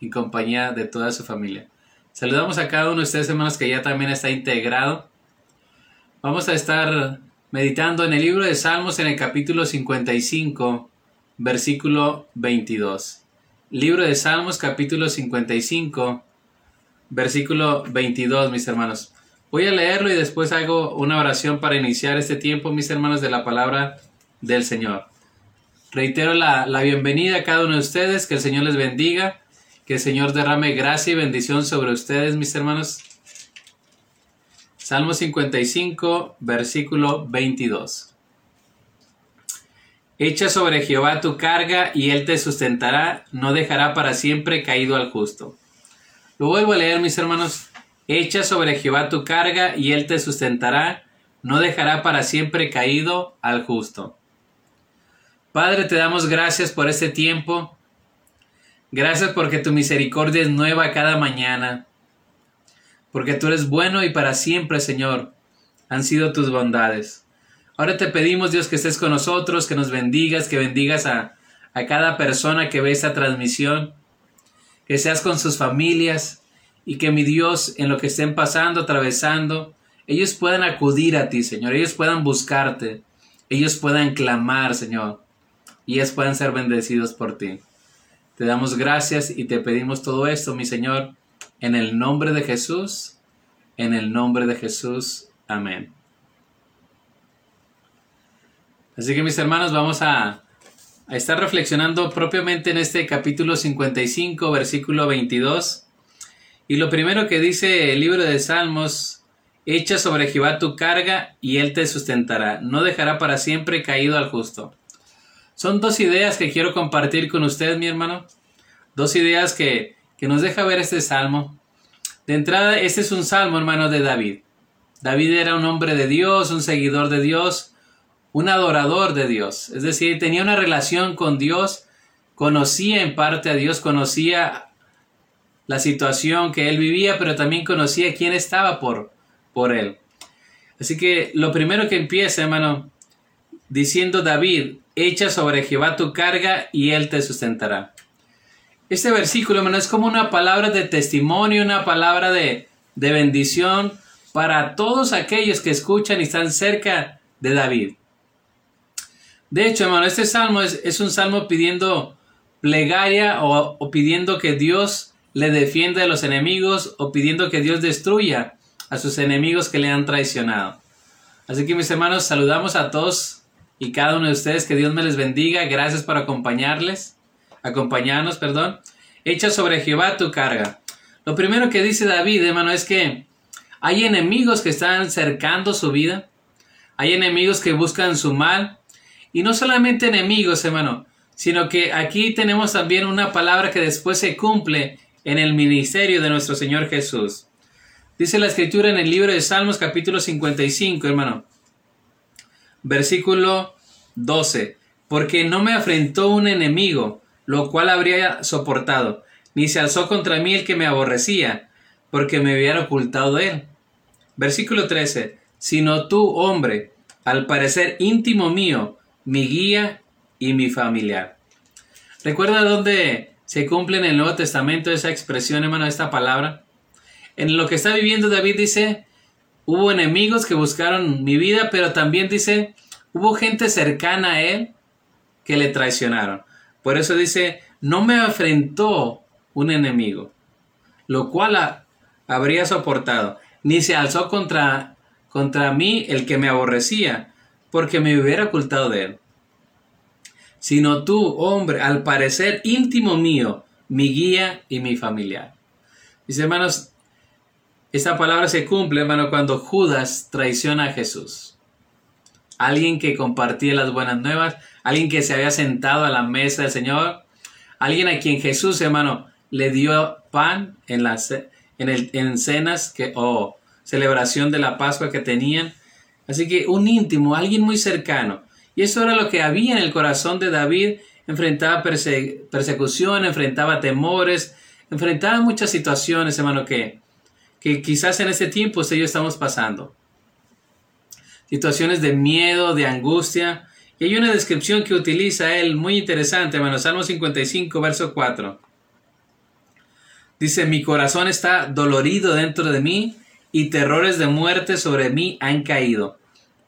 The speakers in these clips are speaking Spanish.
en compañía de toda su familia. Saludamos a cada uno de ustedes, hermanos, que ya también está integrado. Vamos a estar meditando en el libro de Salmos en el capítulo 55, versículo 22. Libro de Salmos, capítulo 55, versículo 22, mis hermanos. Voy a leerlo y después hago una oración para iniciar este tiempo, mis hermanos, de la palabra del Señor. Reitero la, la bienvenida a cada uno de ustedes, que el Señor les bendiga, que el Señor derrame gracia y bendición sobre ustedes, mis hermanos. Salmo 55, versículo 22. Echa sobre Jehová tu carga y él te sustentará, no dejará para siempre caído al justo. Lo vuelvo a leer, mis hermanos. Echa sobre Jehová tu carga y él te sustentará, no dejará para siempre caído al justo. Padre, te damos gracias por este tiempo. Gracias porque tu misericordia es nueva cada mañana. Porque tú eres bueno y para siempre, Señor, han sido tus bondades. Ahora te pedimos, Dios, que estés con nosotros, que nos bendigas, que bendigas a, a cada persona que ve esta transmisión, que seas con sus familias, y que mi Dios, en lo que estén pasando, atravesando, ellos puedan acudir a ti, Señor, ellos puedan buscarte, ellos puedan clamar, Señor, y ellos puedan ser bendecidos por ti. Te damos gracias y te pedimos todo esto, mi Señor, en el nombre de Jesús, en el nombre de Jesús. Amén. Así que mis hermanos, vamos a, estar reflexionando propiamente en este capítulo 55, versículo 22 y lo primero que dice el libro de Salmos, echa sobre Jehová tu carga y él te sustentará, no dejará para siempre caído al justo. Son dos ideas que quiero compartir con usted, mi hermano. Dos ideas que, que nos deja ver este salmo. De entrada, este es un salmo, hermano, de David. David era un hombre de Dios, un seguidor de Dios, un adorador de Dios. Es decir, tenía una relación con Dios, conocía en parte a Dios, conocía la situación que él vivía, pero también conocía quién estaba por, por él. Así que lo primero que empieza, hermano, diciendo David, echa sobre Jehová tu carga y él te sustentará. Este versículo, hermano, es como una palabra de testimonio, una palabra de, de bendición para todos aquellos que escuchan y están cerca de David. De hecho, hermano, este salmo es, un salmo pidiendo plegaria o, o pidiendo que Dios le defiende de los enemigos o pidiendo que Dios destruya a sus enemigos que le han traicionado. Así que mis hermanos, saludamos a todos y cada uno de ustedes, que Dios me les bendiga, gracias por acompañarles, acompañarnos, perdón. Echa sobre Jehová tu carga. Lo primero que dice David, hermano, es que hay enemigos que están cercando su vida, hay enemigos que buscan su mal, y no solamente enemigos, hermano, sino que aquí tenemos también una palabra que después se cumple en el ministerio de nuestro Señor Jesús. Dice la escritura en el libro de Salmos capítulo 55, hermano. Versículo 12. Porque no me afrentó un enemigo, lo cual habría soportado, ni se alzó contra mí el que me aborrecía, porque me hubiera ocultado él. Versículo 13. Sino tú, hombre, al parecer íntimo mío, mi guía y mi familiar. ¿Recuerda dónde se cumple en el Nuevo Testamento esa expresión, hermano, esta palabra. En lo que está viviendo David dice, hubo enemigos que buscaron mi vida, pero también dice, hubo gente cercana a él que le traicionaron. Por eso dice, no me afrentó un enemigo, lo cual habría soportado, ni se alzó contra, contra mí el que me aborrecía, porque me hubiera ocultado de él sino tú, hombre, al parecer íntimo mío, mi guía y mi familiar. Mis hermanos, esta palabra se cumple, hermano, cuando Judas traiciona a Jesús. Alguien que compartía las buenas nuevas, alguien que se había sentado a la mesa del Señor, alguien a quien Jesús, hermano, le dio pan en las en, el, en cenas que, o celebración de la Pascua que tenían. Así que un íntimo, alguien muy cercano, y eso era lo que había en el corazón de David. Enfrentaba persecución, enfrentaba temores, enfrentaba muchas situaciones, hermano, que, que quizás en ese tiempo usted y yo estamos pasando. Situaciones de miedo, de angustia. Y hay una descripción que utiliza él muy interesante, hermano. Salmo 55, verso 4. Dice, mi corazón está dolorido dentro de mí y terrores de muerte sobre mí han caído.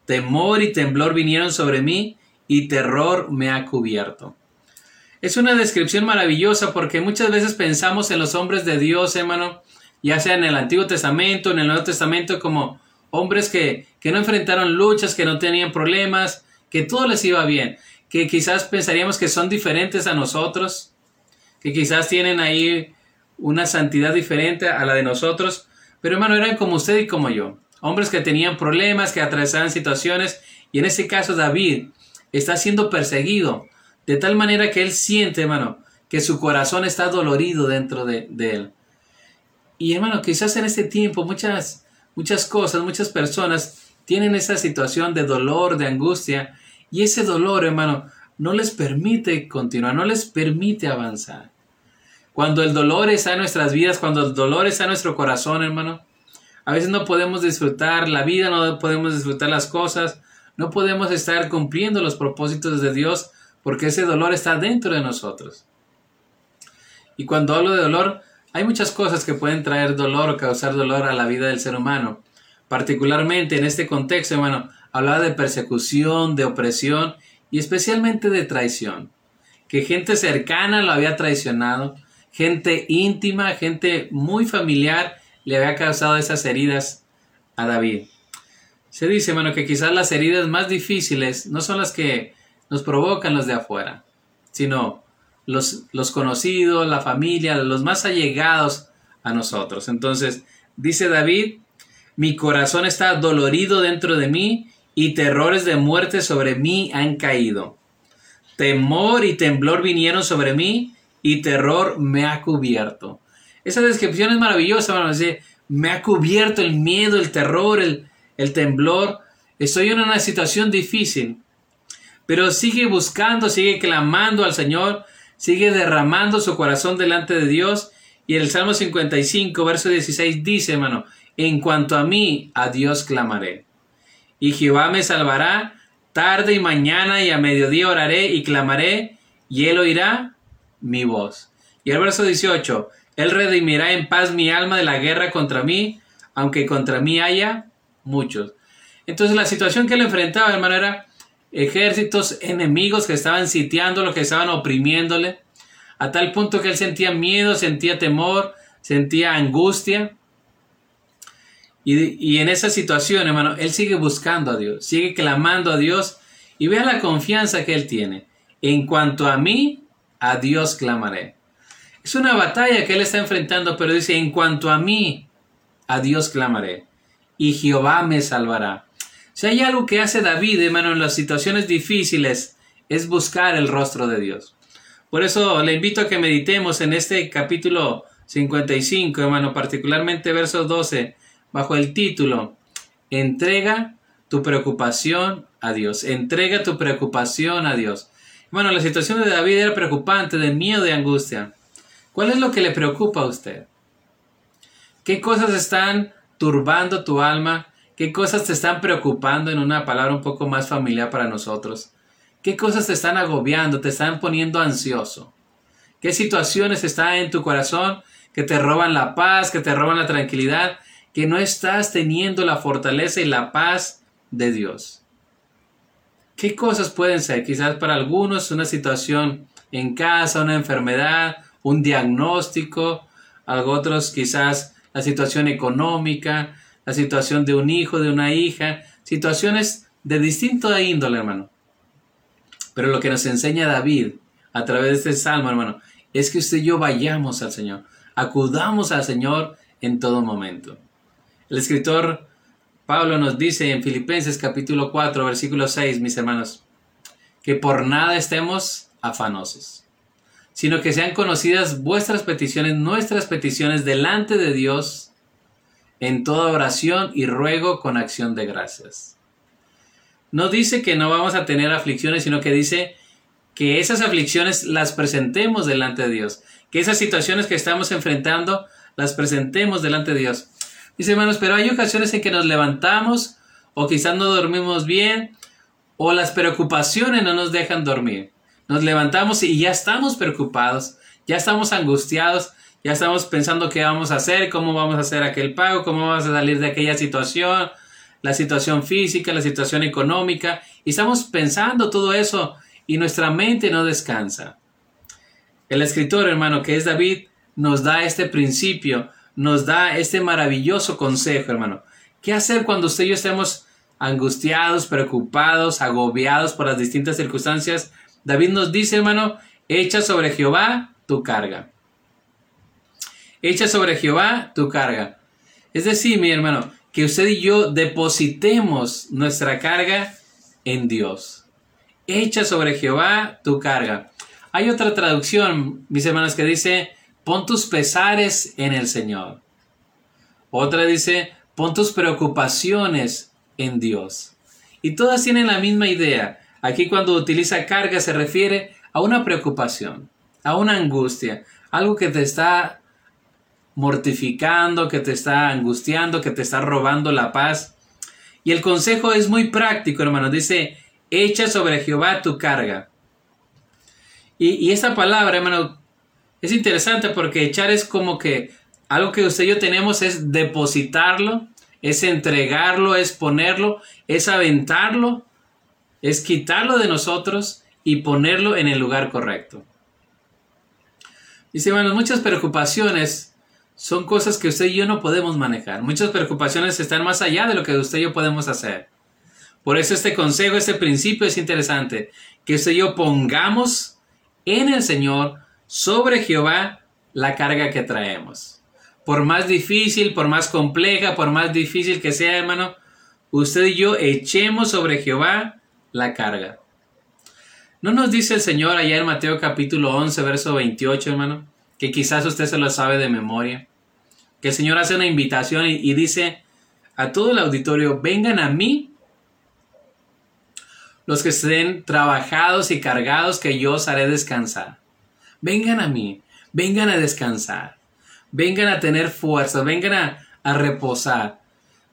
Temor y temblor vinieron sobre mí y terror me ha cubierto. Es una descripción maravillosa porque muchas veces pensamos en los hombres de Dios, hermano, ya sea en el Antiguo Testamento, en el Nuevo Testamento, como hombres que, que no enfrentaron luchas, que no tenían problemas, que todo les iba bien, que quizás pensaríamos que son diferentes a nosotros, que quizás tienen ahí una santidad diferente a la de nosotros, pero hermano, eran como usted y como yo, hombres que tenían problemas, que atravesaban situaciones, y en este caso David está siendo perseguido, de tal manera que él siente, hermano, que su corazón está dolorido dentro de, él. Y hermano, quizás en este tiempo muchas, muchas cosas, muchas personas tienen esa situación de dolor, de angustia, y ese dolor, hermano, no les permite continuar, no les permite avanzar. Cuando el dolor está en nuestras vidas, cuando el dolor está en nuestro corazón, hermano, a veces no podemos disfrutar la vida, no podemos disfrutar las cosas, no podemos estar cumpliendo los propósitos de Dios porque ese dolor está dentro de nosotros. Y cuando hablo de dolor, hay muchas cosas que pueden traer dolor o causar dolor a la vida del ser humano. Particularmente en este contexto, hermano, hablaba de persecución, de opresión y especialmente de traición. Que gente cercana lo había traicionado, gente íntima, gente muy familiar le había causado esas heridas a David. Se dice, hermano, que quizás las heridas más difíciles no son las que nos provocan los de afuera, sino los, los conocidos, la familia, los más allegados a nosotros. Entonces, dice David, mi corazón está dolorido dentro de mí y terrores de muerte sobre mí han caído. Temor y temblor vinieron sobre mí y terror me ha cubierto. Esa descripción es maravillosa, me ha cubierto el miedo, el terror, el, el temblor. Estoy en una situación difícil. Pero sigue buscando, sigue clamando al Señor, sigue derramando su corazón delante de Dios. Y el Salmo 55, verso 16 dice, hermano, en cuanto a mí, a Dios clamaré. Y Jehová me salvará, tarde y mañana y a mediodía oraré y clamaré, y él oirá mi voz. Y el verso 18, él redimirá en paz mi alma de la guerra contra mí, aunque contra mí haya muchos. Entonces la situación que él enfrentaba, hermano, era ejércitos enemigos que estaban sitiando, que estaban oprimiéndole, a tal punto que él sentía miedo, sentía temor, sentía angustia. Y, y, en esa situación, hermano, él sigue buscando a Dios, sigue clamando a Dios y vea la confianza que él tiene. En cuanto a mí, a Dios clamaré. Es una batalla que él está enfrentando, pero dice, en cuanto a mí, a Dios clamaré y Jehová me salvará. Si hay algo que hace David, hermano, en las situaciones difíciles, es buscar el rostro de Dios. Por eso le invito a que meditemos en este capítulo 55, hermano, particularmente verso 12, bajo el título, Entrega tu preocupación a Dios. Entrega tu preocupación a Dios. Bueno, la situación de David era preocupante, de miedo, de angustia. ¿Cuál es lo que le preocupa a usted? ¿Qué cosas están turbando tu alma? ¿Qué cosas te están preocupando en una palabra un poco más familiar para nosotros? ¿Qué cosas te están agobiando, te están poniendo ansioso? ¿Qué situaciones están en tu corazón que te roban la paz, que te roban la tranquilidad, que no estás teniendo la fortaleza y la paz de Dios? ¿Qué cosas pueden ser? Quizás para algunos una situación en casa, una enfermedad, un diagnóstico, algo otros quizás la situación económica, la situación de un hijo, de una hija, situaciones de distinto índole, hermano. Pero lo que nos enseña David a través de este salmo, hermano, es que usted y yo vayamos al Señor, acudamos al Señor en todo momento. El escritor Pablo nos dice en Filipenses capítulo 4, versículo 6, mis hermanos, que por nada estemos afanosos sino que sean conocidas vuestras peticiones, nuestras peticiones delante de Dios en toda oración y ruego con acción de gracias. No dice que no vamos a tener aflicciones, sino que dice que esas aflicciones las presentemos delante de Dios, que esas situaciones que estamos enfrentando las presentemos delante de Dios. Dice hermanos, pero hay ocasiones en que nos levantamos o quizás no dormimos bien o las preocupaciones no nos dejan dormir. Nos levantamos y ya estamos preocupados, ya estamos angustiados, Ya estamos pensando qué vamos a hacer, cómo vamos a hacer aquel pago, cómo vamos a salir de aquella situación, la situación física, la situación económica. Y estamos pensando todo eso y nuestra mente no descansa. El escritor, hermano, que es David, nos da este principio, nos da este maravilloso consejo, hermano. ¿Qué hacer cuando usted y yo estemos angustiados, preocupados, agobiados por las distintas circunstancias? David nos dice, hermano, echa sobre Jehová tu carga. Echa sobre Jehová tu carga. Es decir, mi hermano, que usted y yo depositemos nuestra carga en Dios. Echa sobre Jehová tu carga. Hay otra traducción, mis hermanos, que dice, pon tus pesares en el Señor. Otra dice, pon tus preocupaciones en Dios. Y todas tienen la misma idea. Aquí cuando utiliza carga se refiere a una preocupación, a una angustia, algo que te está mortificando, que te está angustiando, que te está robando la paz. Y el consejo es muy práctico, hermano. Dice, echa sobre Jehová tu carga. Y, esta palabra, hermano, es interesante porque echar es como que algo que usted y yo tenemos es depositarlo, es entregarlo, es ponerlo, es aventarlo, es quitarlo de nosotros y ponerlo en el lugar correcto. Dice, hermano, muchas preocupaciones son cosas que usted y yo no podemos manejar. Muchas preocupaciones están más allá de lo que usted y yo podemos hacer. Por eso este consejo, este principio es interesante. Que usted y yo pongamos en el Señor, sobre Jehová, la carga que traemos. Por más difícil, por más compleja, por más difícil que sea, hermano, usted y yo echemos sobre Jehová la carga. ¿No nos dice el Señor allá en Mateo capítulo 11, verso 28, hermano? Que quizás usted se lo sabe de memoria, que el Señor hace una invitación y, dice a todo el auditorio, vengan a mí los que estén trabajados y cargados, que yo os haré descansar. Vengan a mí, vengan a descansar, vengan a tener fuerza, vengan a, a reposar,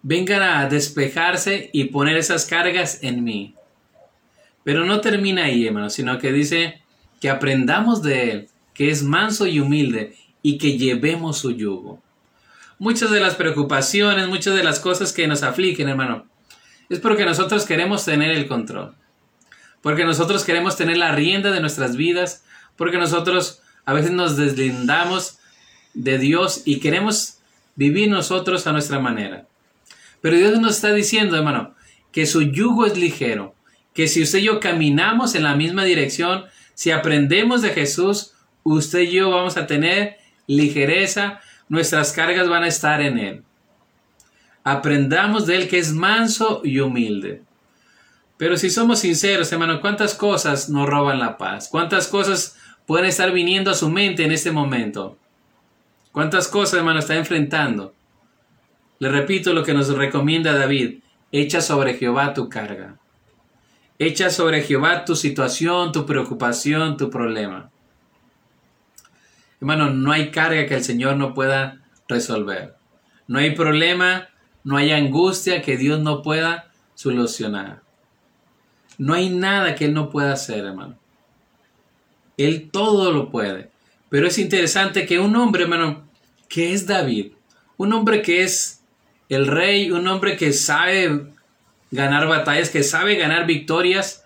vengan a despejarse y poner esas cargas en mí. Pero no termina ahí, hermano, sino que dice que aprendamos de Él, que es manso y humilde, y que llevemos su yugo. Muchas de las preocupaciones, muchas de las cosas que nos afligen, hermano, es porque nosotros queremos tener el control, porque nosotros queremos tener la rienda de nuestras vidas, porque nosotros a veces nos deslindamos de Dios y queremos vivir nosotros a nuestra manera. Pero Dios nos está diciendo, hermano, que su yugo es ligero, que si usted y yo caminamos en la misma dirección, si aprendemos de Jesús, usted y yo vamos a tener ligereza, nuestras cargas van a estar en Él. Aprendamos de Él que es manso y humilde. Pero si somos sinceros, hermano, ¿cuántas cosas nos roban la paz? ¿Cuántas cosas pueden estar viniendo a su mente en este momento? ¿Cuántas cosas, hermano, está enfrentando? Le repito lo que nos recomienda David. Echa sobre Jehová tu carga. Echa sobre Jehová tu situación, tu preocupación, tu problema. Hermano, no hay carga que el Señor no pueda resolver. No hay problema, no hay angustia que Dios no pueda solucionar. No hay nada que Él no pueda hacer, hermano. Él todo lo puede. Pero es interesante que un hombre, hermano, que es David, un hombre que es el rey, un hombre que sabe ganar batallas, que sabe ganar victorias,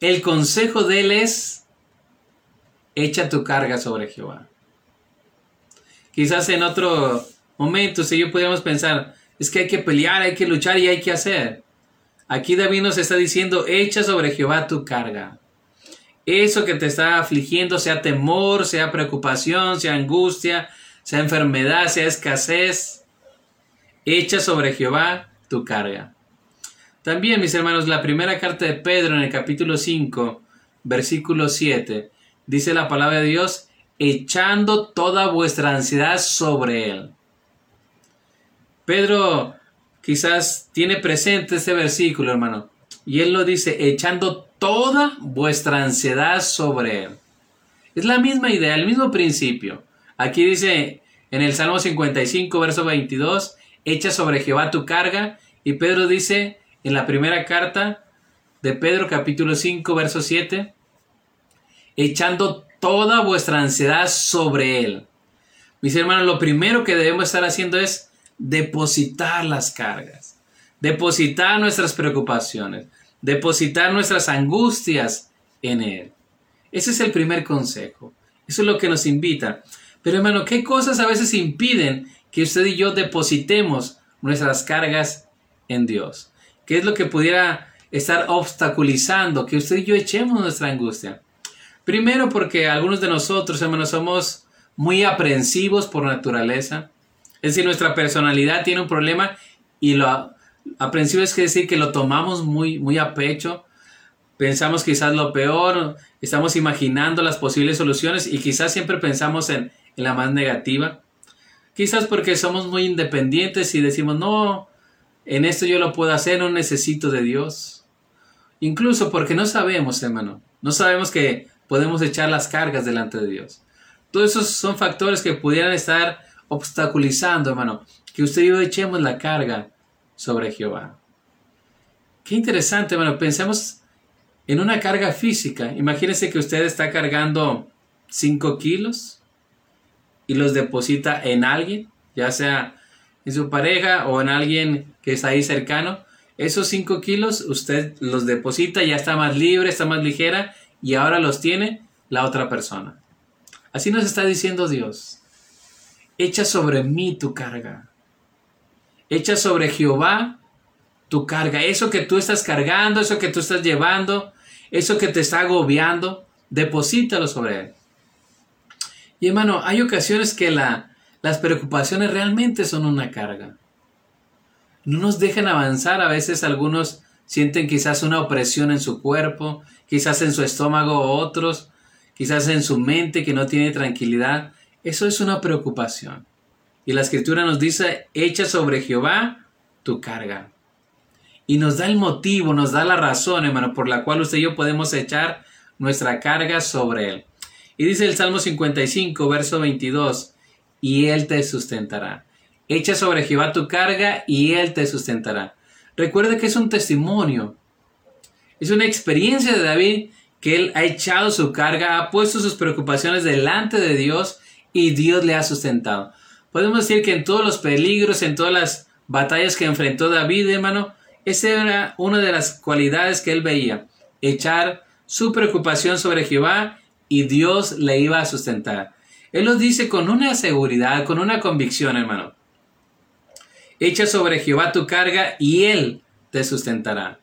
el consejo de él es, echa tu carga sobre Jehová. Quizás en otro momento, si yo pudiéramos pensar, es que hay que pelear, hay que luchar y hay que hacer. Aquí David nos está diciendo, echa sobre Jehová tu carga. Eso que te está afligiendo, sea temor, sea preocupación, sea angustia, sea enfermedad, sea escasez, echa sobre Jehová tu carga. También, mis hermanos, la primera carta de Pedro en el capítulo 5, versículo 7, dice la palabra de Dios, echando toda vuestra ansiedad sobre Él. Pedro quizás tiene presente este versículo, hermano, y él lo dice, echando toda vuestra ansiedad sobre Él. Es la misma idea, el mismo principio. Aquí dice en el Salmo 55, verso 22, echa sobre Jehová tu carga, y Pedro dice en la primera carta de Pedro capítulo 5, verso 7, echando toda vuestra ansiedad sobre Él. Mis hermanos, lo primero que debemos estar haciendo es depositar las cargas, depositar nuestras preocupaciones, depositar nuestras angustias en Él. Ese es el primer consejo. Eso es lo que nos invita. Pero hermano, ¿qué cosas a veces impiden que usted y yo depositemos nuestras cargas en Dios? ¿Qué es lo que pudiera estar obstaculizando que usted y yo echemos nuestra angustia? Primero porque algunos de nosotros, hermanos, somos muy aprensivos por naturaleza. Es decir, nuestra personalidad tiene un problema y lo aprensivo es decir que lo tomamos muy, muy a pecho. Pensamos quizás lo peor, estamos imaginando las posibles soluciones y quizás siempre pensamos en, en la más negativa. Quizás porque somos muy independientes y decimos, no, en esto yo lo puedo hacer, no necesito de Dios. Incluso porque no sabemos, hermano, no sabemos que podemos echar las cargas delante de Dios. Todos esos son factores que pudieran estar obstaculizando, hermano, que usted y yo echemos la carga sobre Jehová. Qué interesante, hermano. Pensemos en una carga física. Imagínese que usted está cargando 5 kilos y los deposita en alguien, ya sea en su pareja o en alguien que está ahí cercano. Esos 5 kilos usted los deposita, ya está más libre, está más ligera y ahora los tiene la otra persona. Así nos está diciendo Dios. Echa sobre mí tu carga. Echa sobre Jehová tu carga. Eso que tú estás cargando, eso que tú estás llevando, eso que te está agobiando, deposítalo sobre Él. Y hermano, hay ocasiones que la, las preocupaciones realmente son una carga. No nos dejan avanzar. A veces algunos sienten quizás una opresión en su cuerpo, quizás en su estómago otros, quizás en su mente que no tiene tranquilidad. Eso es una preocupación. Y la escritura nos dice, echa sobre Jehová tu carga. Y nos da el motivo, nos da la razón, hermano, por la cual usted y yo podemos echar nuestra carga sobre Él. Y dice el Salmo 55, verso 22, y Él te sustentará. Echa sobre Jehová tu carga y Él te sustentará. Recuerde que es un testimonio. Es una experiencia de David que Él ha echado su carga, ha puesto sus preocupaciones delante de Dios y Dios le ha sustentado. Podemos decir que en todos los peligros, en todas las batallas que enfrentó David, hermano, esa era una de las cualidades que él veía, echar su preocupación sobre Jehová y Dios le iba a sustentar. Él lo dice con una seguridad, con una convicción, hermano. Echa sobre Jehová tu carga y Él te sustentará.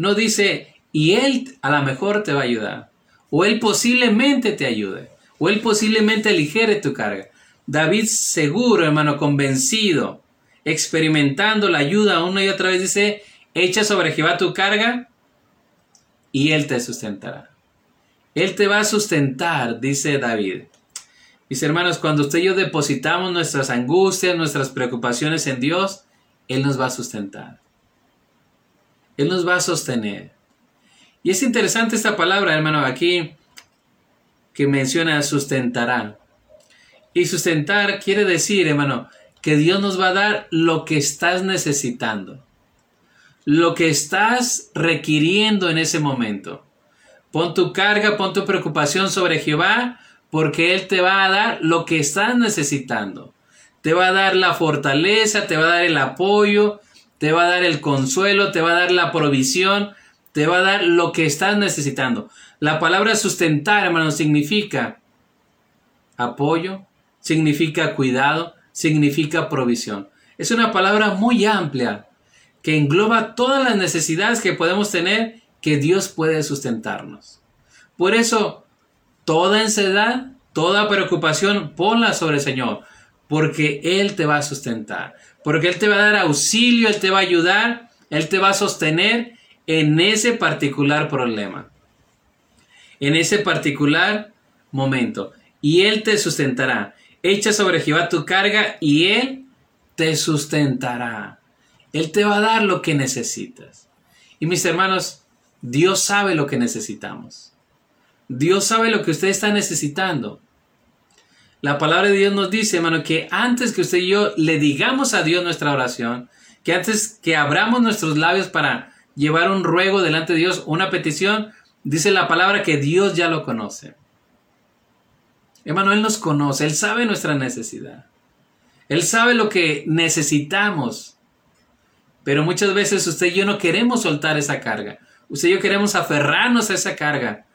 No dice, y Él a lo mejor te va a ayudar. O Él posiblemente te ayude. O Él posiblemente aligere tu carga. David seguro, hermano, convencido, experimentando la ayuda una y otra vez, dice, echa sobre Jehová tu carga y Él te sustentará. Él te va a sustentar, dice David. Mis hermanos, cuando usted y yo depositamos nuestras angustias, nuestras preocupaciones en Dios, Él nos va a sustentar. Él nos va a sostener. Y es interesante esta palabra, hermano, aquí que menciona sustentará. Y sustentar quiere decir, hermano, que Dios nos va a dar lo que estás necesitando, lo que estás requiriendo en ese momento. Pon tu carga, pon tu preocupación sobre Jehová porque Él te va a dar lo que estás necesitando. Te va a dar la fortaleza, te va a dar el apoyo, te va a dar el consuelo, te va a dar la provisión, te va a dar lo que estás necesitando. La palabra sustentar, hermano, significa apoyo, significa cuidado, significa provisión. Es una palabra muy amplia que engloba todas las necesidades que podemos tener que Dios puede sustentarnos. Por eso, toda ansiedad, toda preocupación, ponla sobre el Señor, porque Él te va a sustentar, porque Él te va a dar auxilio, Él te va a ayudar, Él te va a sostener en ese particular problema, en ese particular momento, y Él te sustentará. Echa sobre Jehová tu carga y Él te sustentará. Él te va a dar lo que necesitas. Y mis hermanos, Dios sabe lo que necesitamos. Dios sabe lo que usted está necesitando. La palabra de Dios nos dice, hermano, que antes que usted y yo le digamos a Dios nuestra oración, que antes que abramos nuestros labios para llevar un ruego delante de Dios, una petición, dice la palabra que Dios ya lo conoce. Hermano, Él nos conoce, Él sabe nuestra necesidad. Él sabe lo que necesitamos. Pero muchas veces usted y yo no queremos soltar esa carga. Usted y yo queremos aferrarnos a esa carga.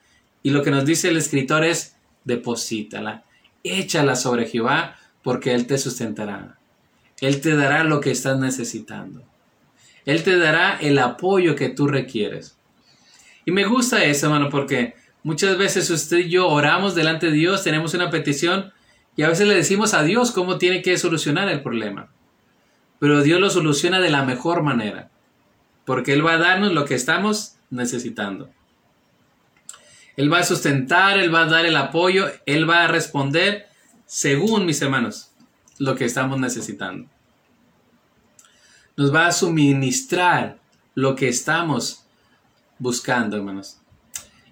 Y lo que nos dice el escritor es, deposítala, échala sobre Jehová, porque Él te sustentará. Él te dará lo que estás necesitando. Él te dará el apoyo que tú requieres. Y me gusta eso, hermano, porque muchas veces usted y yo oramos delante de Dios, tenemos una petición y a veces le decimos a Dios cómo tiene que solucionar el problema. Pero Dios lo soluciona de la mejor manera, porque Él va a darnos lo que estamos necesitando. Él va a sustentar, Él va a dar el apoyo, Él va a responder según, mis hermanos, lo que estamos necesitando. Nos va a suministrar lo que estamos buscando, hermanos.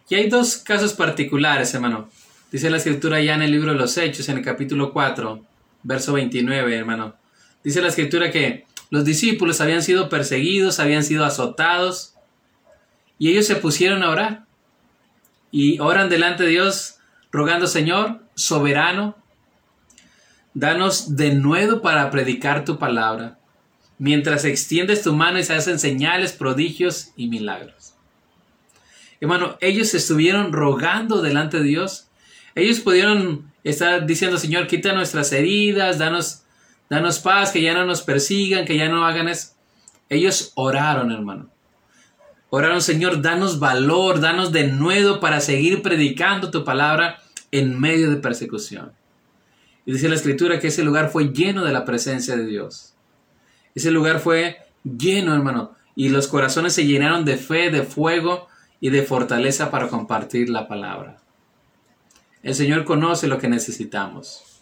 Y hay dos casos particulares, hermano. Dice la escritura ya en el libro de los Hechos, en el capítulo 4, verso 29, hermano. Dice la escritura que los discípulos habían sido perseguidos, habían sido azotados, y ellos se pusieron a orar. Y oran delante de Dios, rogando, Señor, soberano, danos de nuevo para predicar tu palabra, mientras extiendes tu mano y se hacen señales, prodigios y milagros. Hermano, ellos estuvieron rogando delante de Dios. Ellos pudieron estar diciendo, Señor, quita nuestras heridas, danos, danos paz, que ya no nos persigan, que ya no hagan eso. Ellos oraron, hermano. Oraron, Señor, danos valor, danos de nuevo para seguir predicando tu palabra en medio de persecución. Y dice la escritura que ese lugar fue lleno de la presencia de Dios. Ese lugar fue lleno, hermano. Y los corazones se llenaron de fe, de fuego y de fortaleza para compartir la palabra. El Señor conoce lo que necesitamos.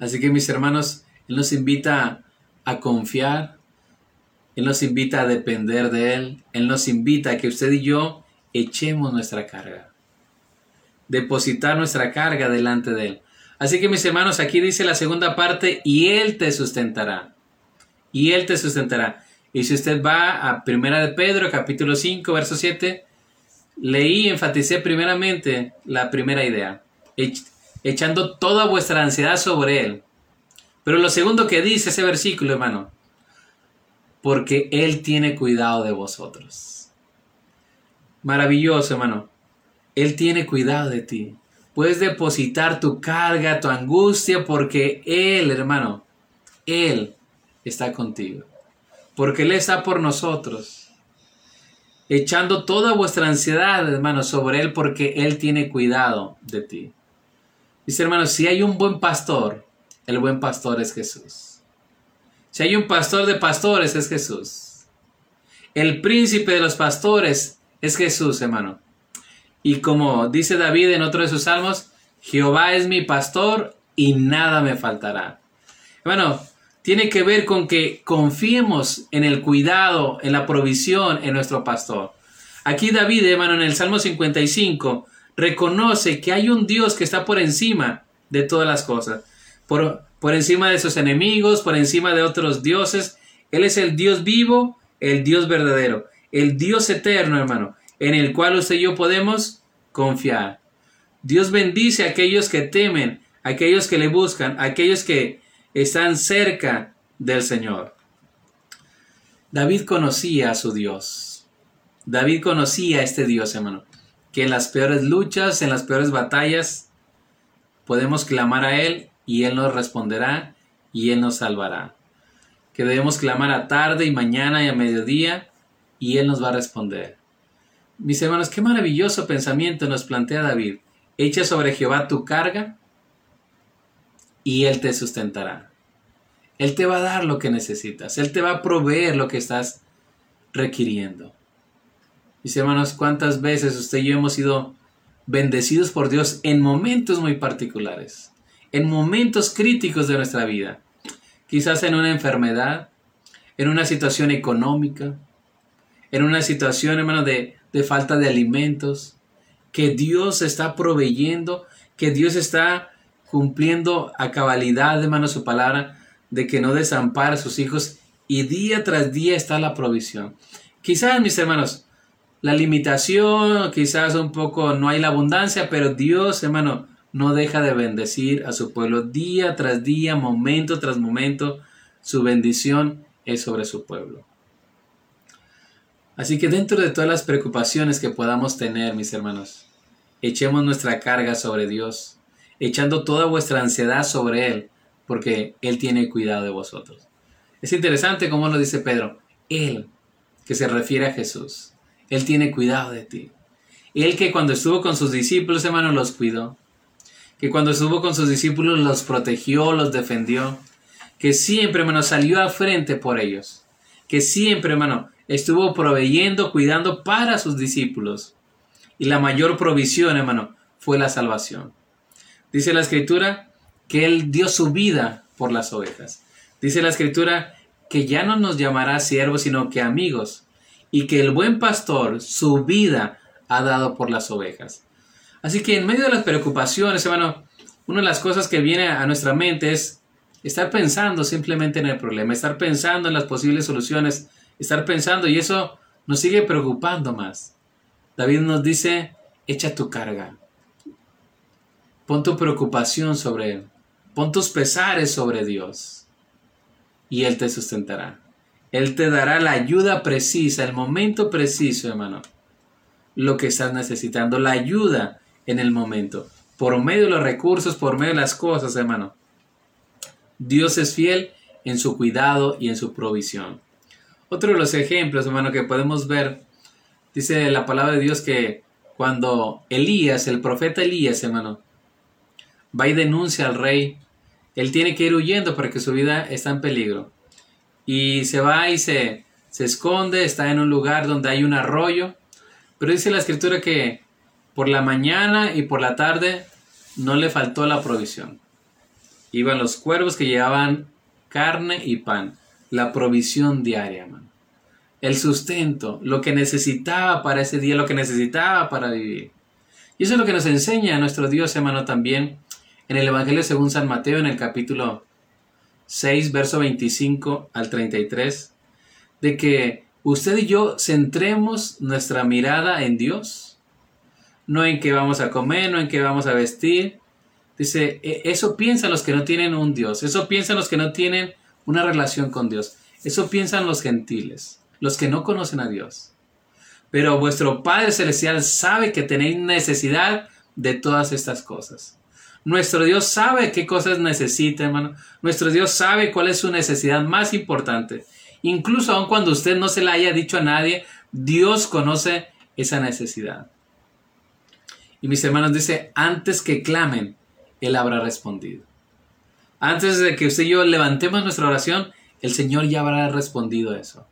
Así que mis hermanos, Él nos invita a confiar, Él nos invita a depender de Él, Él nos invita a que usted y yo echemos nuestra carga, depositar nuestra carga delante de Él. Así que mis hermanos, aquí dice la segunda parte, y Él te sustentará, y Él te sustentará. Y si usted va a Primera de Pedro, capítulo 5, verso 7, leí enfaticé primeramente la primera idea, echando toda vuestra ansiedad sobre Él. Pero lo segundo que dice ese versículo, hermano, porque Él tiene cuidado de vosotros. Maravilloso, hermano. Él tiene cuidado de ti. Puedes depositar tu carga, tu angustia, porque Él, hermano, Él está contigo porque Él está por nosotros, echando toda vuestra ansiedad, hermanos, sobre Él, porque Él tiene cuidado de ti. Dice, hermanos, si hay un buen pastor, el buen pastor es Jesús. Si hay un pastor de pastores, es Jesús. El príncipe de los pastores es Jesús, hermano. Y como dice David en otro de sus salmos, Jehová es mi pastor y nada me faltará. Bueno, tiene que ver con que confiemos en el cuidado, en la provisión en nuestro pastor. Aquí David, hermano, en el Salmo 55, reconoce que hay un Dios que está por encima de todas las cosas, por, encima de sus enemigos, por encima de otros dioses. Él es el Dios vivo, el Dios verdadero, el Dios eterno, hermano, en el cual usted y yo podemos confiar. Dios bendice a aquellos que temen, a aquellos que le buscan, a aquellos que están cerca del Señor. David conocía a su Dios. David conocía a este Dios, hermano, que en las peores luchas, en las peores batallas, podemos clamar a Él y Él nos responderá y Él nos salvará. Que debemos clamar a tarde y mañana y a mediodía y Él nos va a responder. Mis hermanos, qué maravilloso pensamiento nos plantea David. Echa sobre Jehová tu carga y Él te sustentará. Él te va a dar lo que necesitas. Él te va a proveer lo que estás requiriendo. Mis hermanos, ¿cuántas veces usted y yo hemos sido bendecidos por Dios en momentos muy particulares? En momentos críticos de nuestra vida. Quizás en una enfermedad, en una situación económica, en una situación, hermano, de, de falta de alimentos, que Dios está proveyendo, que Dios está cumpliendo a cabalidad, hermano, su palabra, de que no desampara a sus hijos y día tras día está la provisión. Quizás, mis hermanos, la limitación, quizás un poco no hay la abundancia, pero Dios, hermano, no deja de bendecir a su pueblo día tras día, momento tras momento. Su bendición es sobre su pueblo. Así que dentro de todas las preocupaciones que podamos tener, mis hermanos, echemos nuestra carga sobre Dios, echando toda vuestra ansiedad sobre Él, porque Él tiene cuidado de vosotros. Es interesante cómo lo dice Pedro, Él, que se refiere a Jesús, Él tiene cuidado de ti. Él que cuando estuvo con sus discípulos, hermanos, los cuidó. Que cuando estuvo con sus discípulos los protegió, los defendió. Que siempre, hermano, salió al frente por ellos. Que siempre, hermano, estuvo proveyendo, cuidando para sus discípulos. Y la mayor provisión, hermano, fue la salvación. Dice la escritura que Él dio su vida por las ovejas. Dice la escritura que ya no nos llamará siervos, sino que amigos. Y que el buen pastor su vida ha dado por las ovejas. Así que en medio de las preocupaciones, hermano, una de las cosas que viene a nuestra mente es estar pensando simplemente en el problema, estar pensando en las posibles soluciones, estar pensando y eso nos sigue preocupando más. David nos dice, echa tu carga, pon tu preocupación sobre Él, pon tus pesares sobre Dios y Él te sustentará. Él te dará la ayuda precisa, el momento preciso, hermano, lo que estás necesitando, la ayuda en el momento, por medio de los recursos, por medio de las cosas, hermano. Dios es fiel en su cuidado y en su provisión. Otro de los ejemplos, hermano, que podemos ver, dice la palabra de Dios que cuando Elías, el profeta Elías, hermano, va y denuncia al rey, él tiene que ir huyendo porque su vida está en peligro. Y se va y se, se esconde, está en un lugar donde hay un arroyo, pero dice la escritura que por la mañana y por la tarde no le faltó la provisión. Iban los cuervos que llevaban carne y pan, la provisión diaria, hermano. El sustento, lo que necesitaba para ese día, lo que necesitaba para vivir. Y eso es lo que nos enseña nuestro Dios, hermano, también en el Evangelio según San Mateo, en el capítulo 6, verso 25 al 33, de que usted y yo centremos nuestra mirada en Dios no en qué vamos a comer, no en qué vamos a vestir. Dice, e, eso piensan los que no tienen un Dios, eso piensan los que no tienen una relación con Dios, eso piensan los gentiles, los que no conocen a Dios. Pero vuestro Padre Celestial sabe que tenéis necesidad de todas estas cosas. Nuestro Dios sabe qué cosas necesita, hermano. Nuestro Dios sabe cuál es su necesidad más importante. Incluso aun cuando usted no se la haya dicho a nadie, Dios conoce esa necesidad. Y mis hermanos dice, antes que clamen, Él habrá respondido. Antes de que usted y yo levantemos nuestra oración, el Señor ya habrá respondido eso.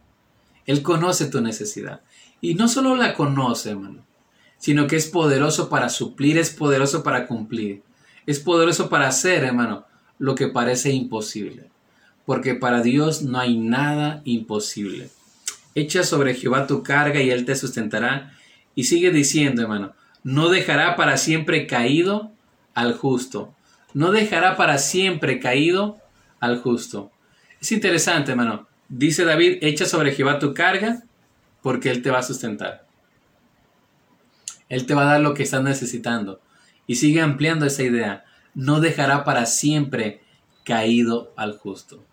Él conoce tu necesidad. Y no solo la conoce, hermano, sino que es poderoso para suplir, es poderoso para cumplir. Es poderoso para hacer, hermano, lo que parece imposible. Porque para Dios no hay nada imposible. Echa sobre Jehová tu carga y Él te sustentará. Y sigue diciendo, hermano, no dejará para siempre caído al justo. No dejará para siempre caído al justo. Es interesante, hermano. Dice David, echa sobre Jehová tu carga porque Él te va a sustentar. Él te va a dar lo que estás necesitando. Y sigue ampliando esa idea. No dejará para siempre caído al justo.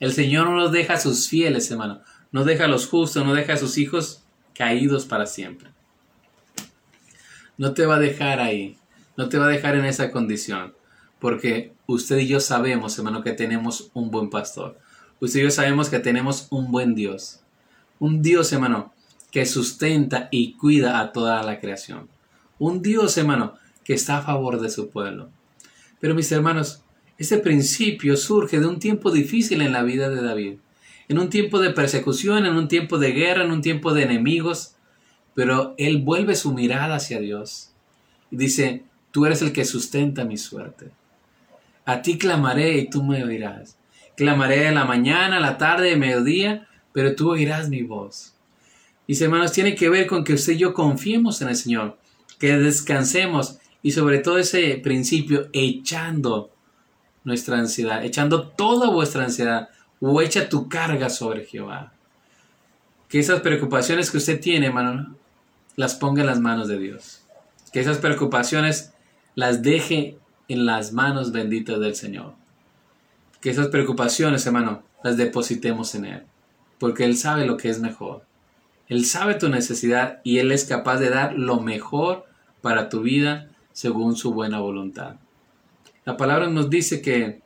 El Señor no los deja a sus fieles, hermano. No deja a los justos, no deja a sus hijos caídos para siempre no te va a dejar ahí, no te va a dejar en esa condición, porque usted y yo sabemos, hermano, que tenemos un buen pastor. Usted y yo sabemos que tenemos un buen Dios. Un Dios, hermano, que sustenta y cuida a toda la creación. Un Dios, hermano, que está a favor de su pueblo. Pero mis hermanos, ese principio surge de un tiempo difícil en la vida de David. En un tiempo de persecución, en un tiempo de guerra, en un tiempo de enemigos, pero él vuelve su mirada hacia Dios y dice, tú eres el que sustenta mi suerte. A ti clamaré y tú me oirás. Clamaré en la mañana, a la tarde, en mediodía, pero tú oirás mi voz. Mis hermanos, tiene que ver con que usted y yo confiemos en el Señor, que descansemos y sobre todo ese principio, echando nuestra ansiedad, echando toda vuestra ansiedad, o echa tu carga sobre Jehová. Que esas preocupaciones que usted tiene, hermano, las ponga en las manos de Dios. Que esas preocupaciones las deje en las manos benditas del Señor. Que esas preocupaciones, hermano, las depositemos en Él, porque Él sabe lo que es mejor. Él sabe tu necesidad y Él es capaz de dar lo mejor para tu vida según su buena voluntad. La palabra nos dice que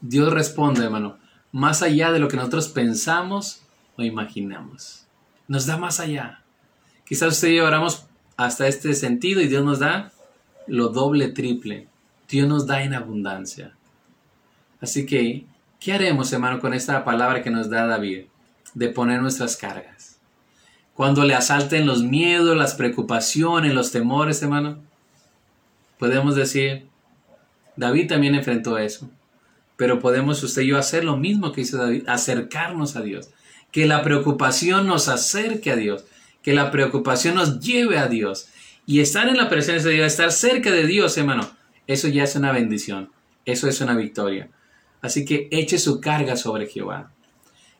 Dios responde, hermano, más allá de lo que nosotros pensamos o imaginamos. Nos da más allá. Quizás usted y yo oramos hasta este sentido y Dios nos da lo doble, triple. Dios nos da en abundancia. Así que, ¿qué haremos, hermano, con esta palabra que nos da David? De poner nuestras cargas. Cuando le asalten los miedos, las preocupaciones, los temores, hermano, podemos decir, David también enfrentó eso. Pero podemos usted y yo hacer lo mismo que hizo David, acercarnos a Dios. Que la preocupación nos acerque a Dios. Que la preocupación nos lleve a Dios. Y estar en la presencia de Dios, estar cerca de Dios, hermano, eso ya es una bendición. Eso es una victoria. Así que eche su carga sobre Jehová.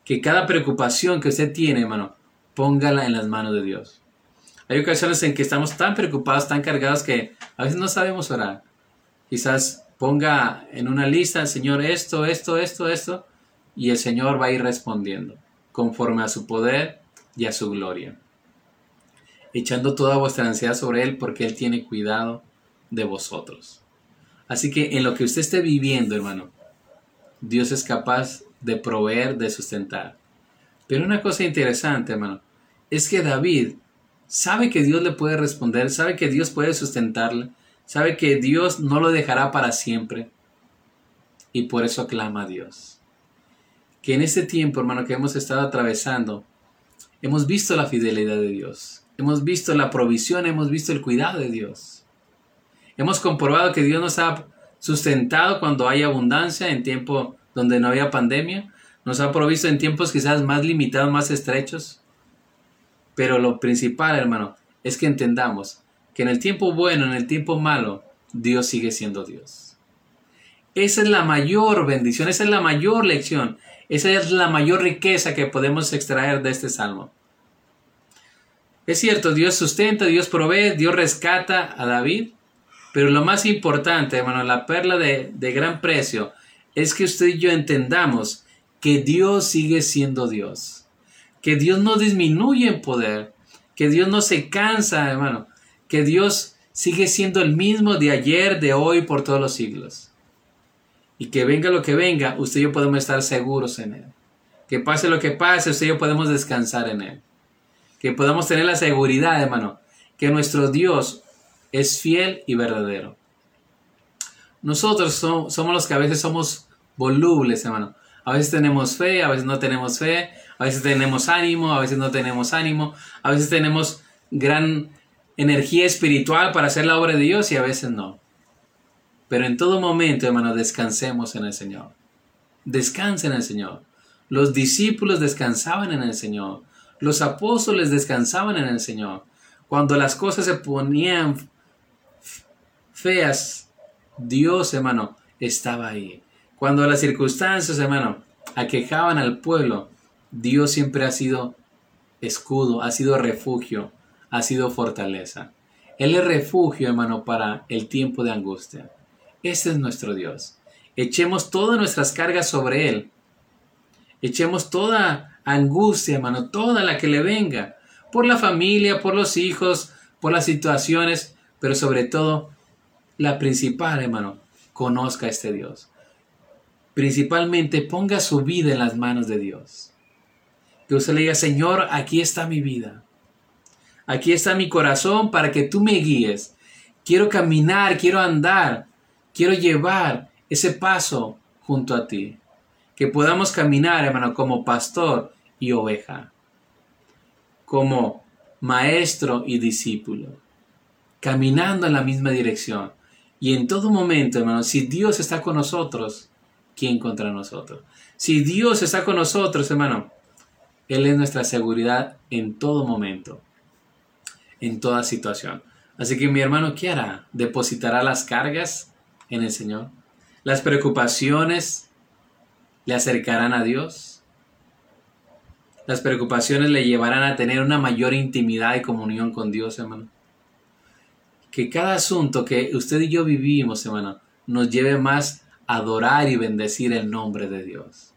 Que cada preocupación que usted tiene, hermano, póngala en las manos de Dios. Hay ocasiones en que estamos tan preocupados, tan cargados que a veces no sabemos orar. Quizás ponga en una lista, Señor, esto, esto, esto, esto, y el Señor va a ir respondiendo conforme a su poder y a su gloria. Echando toda vuestra ansiedad sobre Él porque Él tiene cuidado de vosotros. Así que en lo que usted esté viviendo, hermano, Dios es capaz de proveer, de sustentar. Pero una cosa interesante, hermano, es que David sabe que Dios le puede responder, sabe que Dios puede sustentarle, sabe que Dios no lo dejará para siempre. Y por eso clama a Dios. Que en este tiempo, hermano, que hemos estado atravesando, hemos visto la fidelidad de Dios, hemos visto la provisión, hemos visto el cuidado de Dios. Hemos comprobado que Dios nos ha sustentado cuando hay abundancia en tiempo donde no había pandemia. Nos ha provisto en tiempos quizás más limitados, más estrechos. Pero lo principal, hermano, es que entendamos que en el tiempo bueno, en el tiempo malo, Dios sigue siendo Dios. Esa es la mayor bendición, esa es la mayor lección, esa es la mayor riqueza que podemos extraer de este salmo. Es cierto, Dios sustenta, Dios provee, Dios rescata a David, pero lo más importante, hermano, la perla de, de gran precio, es que usted y yo entendamos que Dios sigue siendo Dios. Que Dios no disminuye en poder. Que Dios no se cansa, hermano. Que Dios sigue siendo el mismo de ayer, de hoy, por todos los siglos. Y que venga lo que venga, usted y yo podemos estar seguros en Él. Que pase lo que pase, usted y yo podemos descansar en Él. Que podamos tener la seguridad, hermano, que nuestro Dios es fiel y verdadero. Nosotros somos los que a veces somos volubles, hermano. A veces tenemos fe, a veces no tenemos fe, a veces tenemos ánimo, a veces no tenemos ánimo, a veces tenemos gran energía espiritual para hacer la obra de Dios y a veces no. Pero en todo momento, hermano, descansemos en el Señor. Descansen en el Señor. Los discípulos descansaban en el Señor. Los apóstoles descansaban en el Señor. Cuando las cosas se ponían feas, Dios, hermano, estaba ahí. Cuando las circunstancias, hermano, aquejaban al pueblo, Dios siempre ha sido escudo, ha sido refugio, ha sido fortaleza. Él es refugio, hermano, para el tiempo de angustia. Ese es nuestro Dios. Echemos todas nuestras cargas sobre Él. Echemos toda angustia, hermano, toda la que le venga, por la familia, por los hijos, por las situaciones, pero sobre todo la principal, hermano, conozca a este Dios. Principalmente ponga su vida en las manos de Dios. Que usted le diga, Señor, aquí está mi vida. Aquí está mi corazón para que tú me guíes. Quiero caminar, quiero andar, quiero llevar ese paso junto a ti. Que podamos caminar, hermano, como pastor y oveja. Como maestro y discípulo. Caminando en la misma dirección. Y en todo momento, hermano, si Dios está con nosotros, ¿quién contra nosotros? Si Dios está con nosotros, hermano, Él es nuestra seguridad en todo momento, en toda situación. Así que mi hermano, ¿qué hará? ¿Depositará las cargas en el Señor? ¿Las preocupaciones le acercarán a Dios? ¿Las preocupaciones le llevarán a tener una mayor intimidad y comunión con Dios, hermano? que cada asunto que usted y yo vivimos, hermano, nos lleve más a adorar y bendecir el nombre de Dios.